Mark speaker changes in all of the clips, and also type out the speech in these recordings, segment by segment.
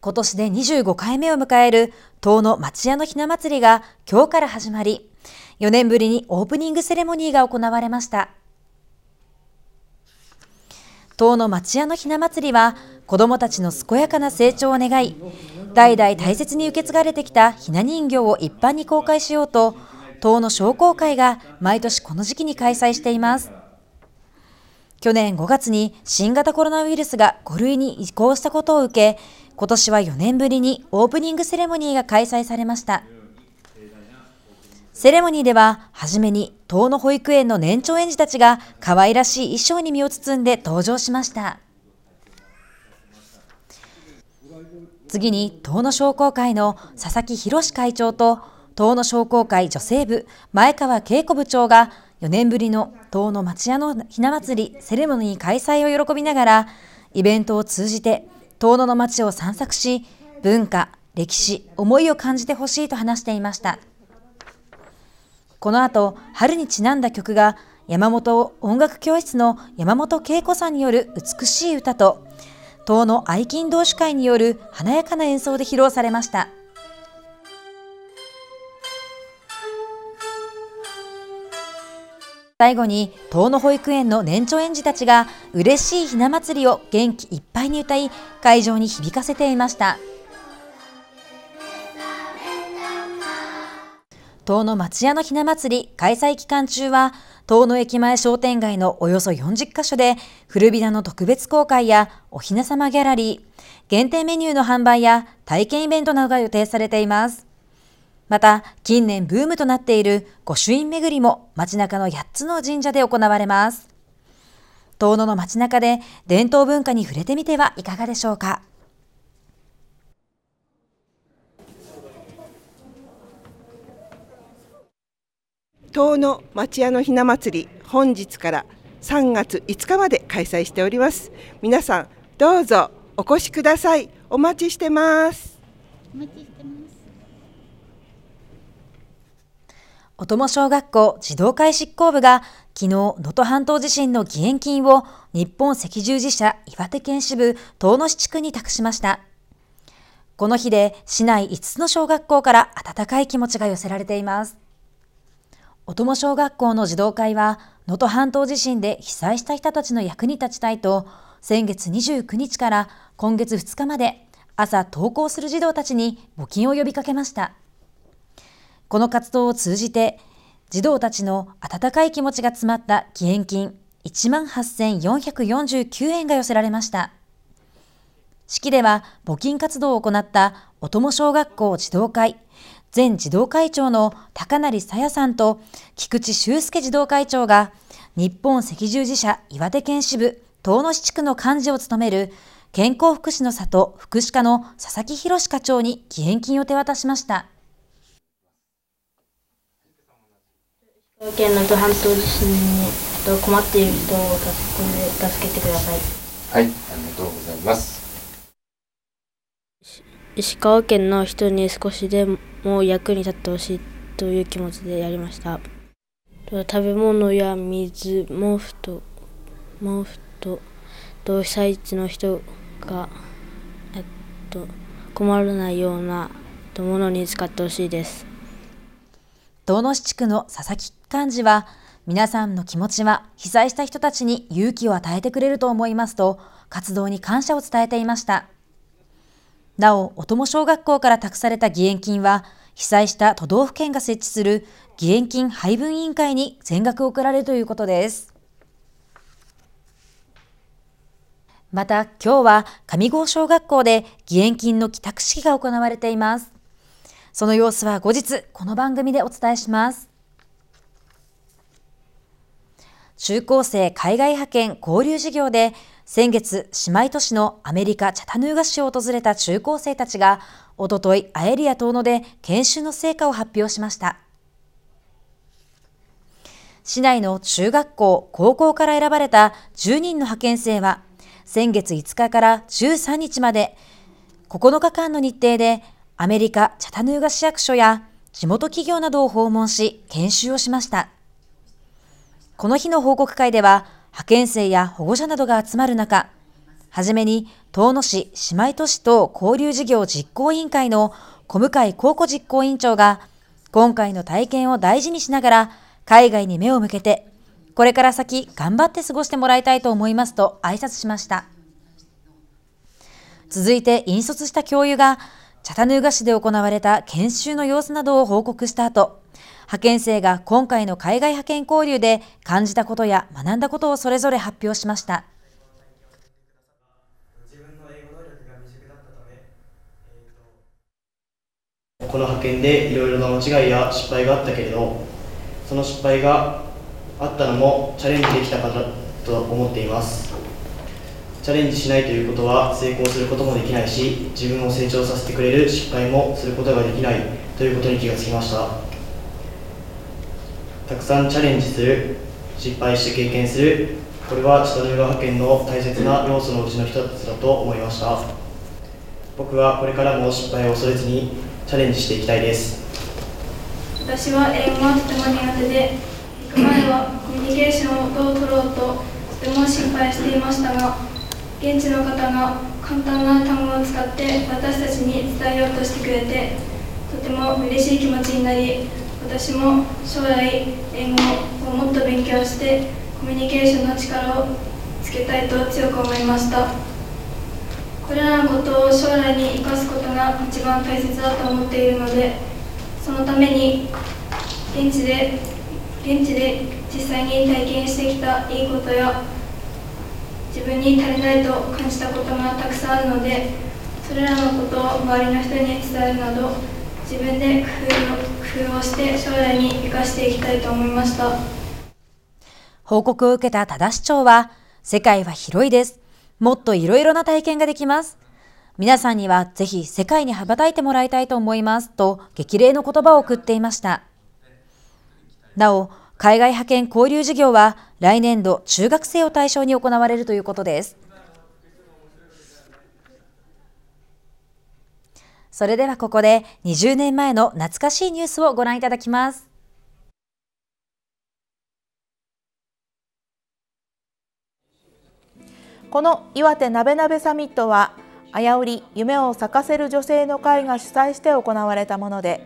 Speaker 1: 今年で25回目を迎える遠野町屋のひな祭りが今日から始まり、4年ぶりにオープニングセレモニーが行われました。遠野町屋のひな祭りは、子どもたちの健やかな成長を願い、代々大切に受け継がれてきたひな人形を一般に公開しようと、遠野商工会が毎年この時期に開催しています。去年5月に新型コロナウイルスが5類に移行したことを受け、今年は4年ぶりにオープニングセレモニーが開催されました。セレモニーでは、はじめに、東野保育園の年長園児たちが可愛らしい衣装に身を包んで登場しました。次に、東野商工会の佐々木博会長と、東野商工会女性部前川恵子部長が4年ぶりの東野町屋のひな祭りセレモニー開催を喜びながら、イベントを通じて遠野の町を散策し、文化、歴史、思いを感じてほしいと話していました。この後、春にちなんだ曲が、山本音楽教室の山本恵子さんによる美しい歌と、東の愛金同士会による華やかな演奏で披露されました。最後に、遠野保育園の年長園児たちが、嬉しいひな祭りを元気いっぱいに歌い、会場に響かせていました。遠野町屋のひな祭り開催期間中は、遠野駅前商店街のおよそ40カ所で、古びなの特別公開やおひな様ギャラリー、限定メニューの販売や体験イベントなどが予定されています。また、近年ブームとなっている御朱印巡りも街中の8つの神社で行われます。遠野の街中で伝統文化に触れてみてはいかがでしょうか。
Speaker 2: 遠野町屋のひな祭り本日から3月5日まで開催しております皆さんどうぞお越しくださいお待ちしてますお待ちしてます
Speaker 1: おとも小学校児童会執行部が昨日能登半島地震の義援金を日本赤十字社岩手県支部遠野市地区に託しました。この日で市内5つの小学校から温かい気持ちが寄せられています。おとも小学校の児童会は能登半島地震で被災した人たちの役に立ちたいと先月29日から今月2日まで朝登校する児童たちに募金を呼びかけました。この活動を通じて、児童たちの温かい気持ちが詰まった義援金18,449円が寄せられました。式では募金活動を行ったおとも小学校児童会、前児童会長の高成さやさんと菊池修介児童会長が日本赤十字社岩手県支部遠野市地区の幹事を務める健康福祉の里福祉課の佐々木博課長に義援金を手渡しました。
Speaker 3: 県能登半島地震に困っている人を助けてください。
Speaker 4: はい、ありがとうございます。
Speaker 3: 石川県の人に少しでも役に立ってほしいという気持ちでやりました。食べ物や水、毛布と毛布とと被災地の人がえっと困らないようなものに使ってほしいです。
Speaker 1: 遠野市地区の佐々木幹事は、皆さんの気持ちは被災した人たちに勇気を与えてくれると思いますと、活動に感謝を伝えていました。なお、おとも小学校から託された義援金は、被災した都道府県が設置する義援金配分委員会に全額送られるということです。また、今日は上郷小学校で義援金の帰宅式が行われています。その様子は後日、この番組でお伝えします。中高生海外派遣交流事業で、先月、姉妹都市のアメリカ・チャタヌーガ市を訪れた中高生たちが、おととい、アエリア遠野で研修の成果を発表しました。市内の中学校、高校から選ばれた10人の派遣生は、先月5日から13日まで、9日間の日程でアメリカ・チャタヌーガ市役所や地元企業などを訪問し、研修をしました。この日の報告会では、派遣生や保護者などが集まる中、はじめに、遠野市姉妹都市と交流事業実行委員会の小向井高子実行委員長が、今回の体験を大事にしながら、海外に目を向けて、これから先頑張って過ごしてもらいたいと思いますと挨拶しました。続いて引率した教諭が、チャタヌーガ市で行われた研修の様子などを報告した後、派遣生が今回の海外派遣交流で感じたことや学んだことをそれぞれ発表しました。
Speaker 5: この派遣でいろいろな間違いや失敗があったけれどその失敗があったのもチャレンジできたかと思っていますチャレンジしないということは成功することもできないし自分を成長させてくれる失敗もすることができないということに気がつきました。たくさんチャレンジする失敗して経験するこれは下のヨガ派遣の大切な要素のうちの一つだと思いました。僕はこれからも失敗を恐れずにチャレンジしていきたいです。
Speaker 6: 私は英語がとても苦手で行く前はコミュニケーションをどう取ろうととても心配していましたが現地の方が簡単な単語を使って私たちに伝えようとしてくれてとても嬉しい気持ちになり私も将来英語をもっと勉強してコミュニケーションの力をつけたいと強く思いました。これらのことを将来に生かすことが一番大切だと思っているのでそのために現地で現地で実際に体験してきたいいことや自分に足りないと感じたことがたくさんあるのでそれらのことを周りの人に伝えるなど自分で工夫を工夫をして将来に生かしていきたいと思いました。
Speaker 1: 報告を受けた多田市長は世界は広いです。もっといろいろな体験ができます。皆さんにはぜひ世界に羽ばたいてもらいたいと思いますと激励の言葉を送っていました。なお、海外派遣交流事業は来年度中学生を対象に行われるということです。それではここで20年前の懐かしいニュースをご覧いただきます。
Speaker 7: この岩手なべなべサミットはあやうり夢を咲かせる女性の会が主催して行われたもので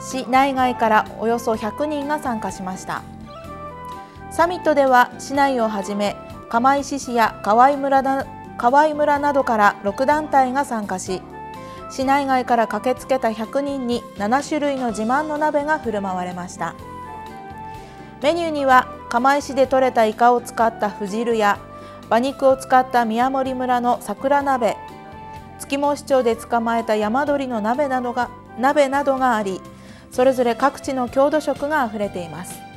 Speaker 7: 市内外からおよそ100人が参加しましたサミットでは市内をはじめ釜石市や河合村な河合村などから6団体が参加し市内外から駆けつけた100人に7種類の自慢の鍋が振る舞われました。メニューには釜石で採れたイカを使ったふ汁や馬肉を使った宮森村の桜鍋月毛市町で捕まえた山鶏の鍋などが鍋などがありそれぞれ各地の郷土食があふれています。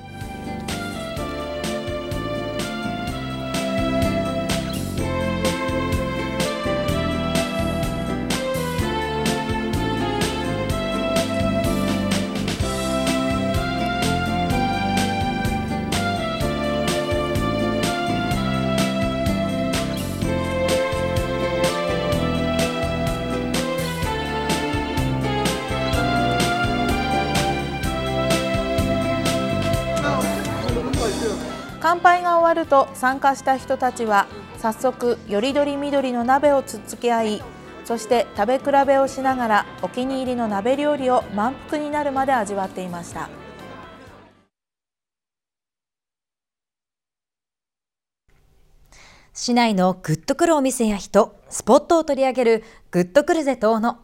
Speaker 7: と参加した人たちは早速よりどり緑の鍋をつっつき合いそして食べ比べをしながらお気に入りの鍋料理を満腹になるまで味わっていました。
Speaker 1: 市内のグッとくるお店や人スポットを取り上げるグッとくるぜ遠野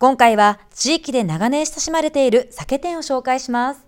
Speaker 1: 今回は地域で長年親しまれている酒店を紹介します。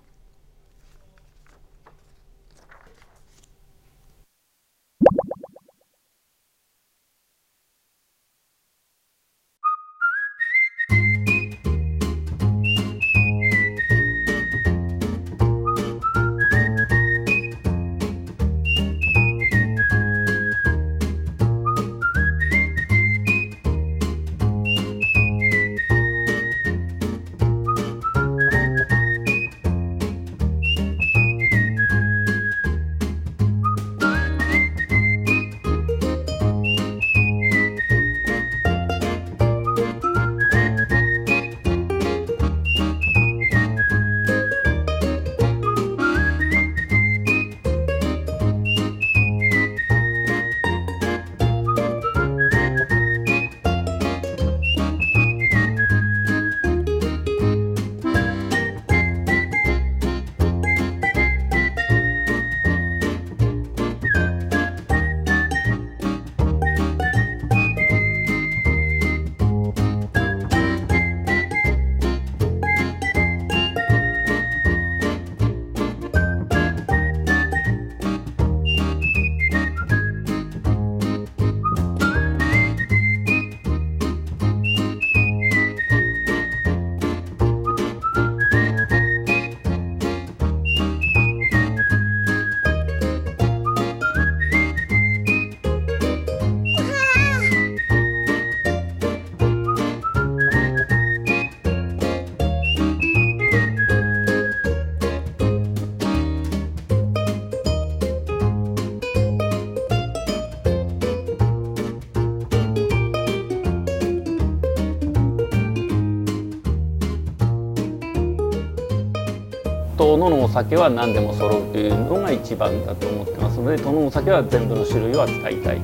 Speaker 8: 遠野のお酒は何でも揃うというのが一番だと思ってますので遠野のお酒は全部の種類を扱いたい。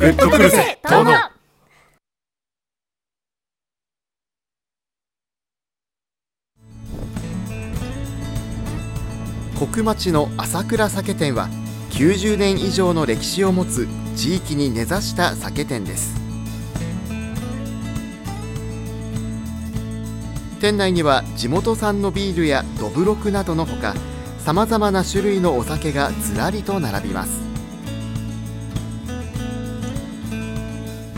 Speaker 9: グッとくるぜ遠野
Speaker 10: 国町の朝倉酒店は90年以上の歴史を持つ地域に根ざした酒店です店内には地元産のビールやどぶろくなどのほかさまざまな種類のお酒がずらりと並びます。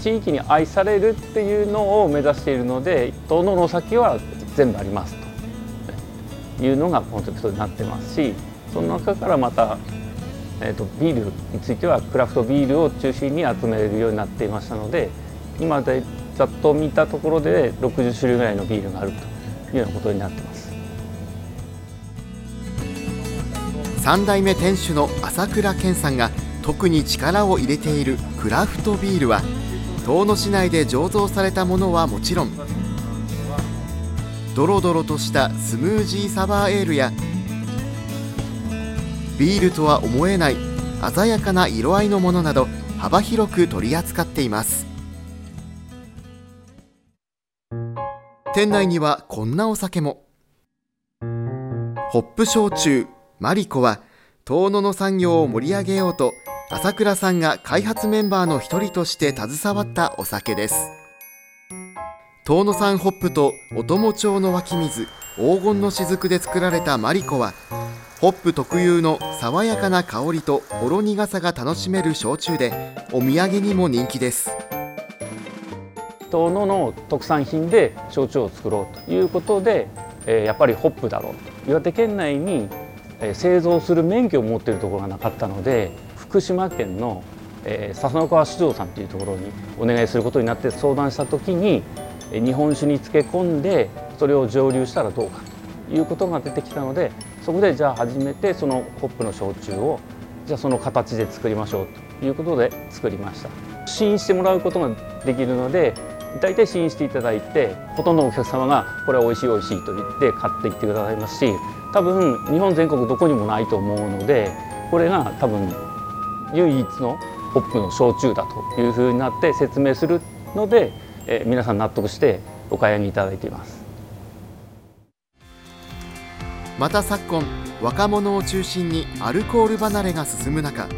Speaker 8: 地域に愛されるっていうのを目指しているので遠野のお酒は全部ありますと。いうのがコンセプトになってますしその中からまた、えーと、ビールについてはクラフトビールを中心に集めるようになっていましたので今でざっと見たところで60種類ぐらいのビールがあると。いうようなことになってます。
Speaker 10: 3代目店主の朝倉健さんが特に力を入れているクラフトビールは遠野市内で醸造されたものはもちろんドロドロとしたスムージーサワーエールやビールとは思えない鮮やかな色合いのものなど幅広く取り扱っています。店内にはこんなお酒も。ホップ焼酎マリコは遠野の産業を盛り上げようと朝倉さんが開発メンバーの一人として携わったお酒です。遠野産ホップとお供町の湧き水黄金の雫で作られたマリコはホップ特有の爽やかな香りとほろ苦さが楽しめる焼酎でお土産にも人気です。
Speaker 8: 遠野の特産品で焼酎を作ろうということで、えやっぱりホップだろうと。岩手県内に、製造する免許を持っているところがなかったので福島県の、え笹野川市場さんというところにお願いすることになって相談した時に日本酒に漬け込んでそれを蒸留したらどうかということが出てきたのでそこでじゃあ初めてそのホップの焼酎をじゃあその形で作りましょうということで作りました。試飲してもらうことができるので大体試飲していただいてほとんどのお客様がこれは美味しい美味しいと言って買っていってくださいますし多分日本全国どこにもないと思うのでこれが多分唯一のホップの焼酎だというふうになって説明するので、えー、皆さん納得してお買い上げいただいています。
Speaker 10: また昨今若者を中心にアルコール離れが進む中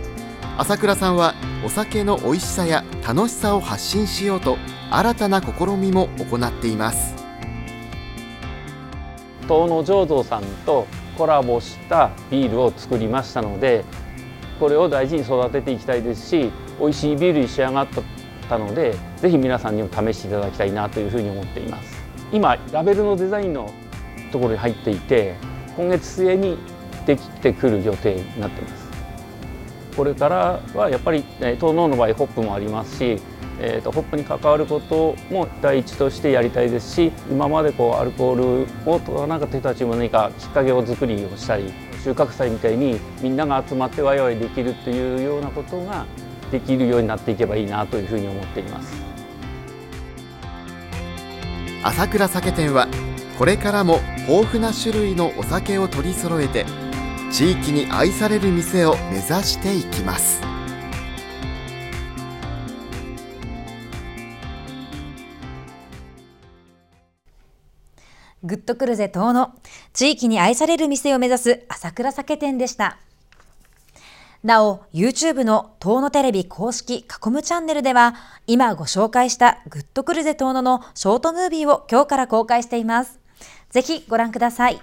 Speaker 10: 朝倉さんはお酒の美味しさや楽しさを発信しようと新たな試みも行っています。
Speaker 8: 東野醸造さんとコラボしたビールを作りましたのでこれを大事に育てていきたいですし美味しいビールに仕上がったのでぜひ皆さんにも試していただきたいなというふうに思っています。今ラベルのデザインのところに入っていて今月末にできてくる予定になってます。これからはやっぱり東農の場合ホップもありますしえーと、ホップに関わることも第一としてやりたいですし今までこうアルコールを取らなかった人たちも何かきっかけを作りをしたり収穫祭みたいにみんなが集まってワイワイできるというようなことができるようになっていけばいいなというふうに思っています。
Speaker 10: 朝倉酒店はこれからも豊富な種類のお酒を取り揃えて地域に愛される店を目指していきます。
Speaker 1: グッとくるぜ遠野。地域に愛される店を目指す朝倉酒店でした。なお、YouTube の遠野テレビ公式囲むチャンネルでは、今ご紹介したグッとくるぜ遠野のショートムービーを今日から公開しています。ぜひご覧ください。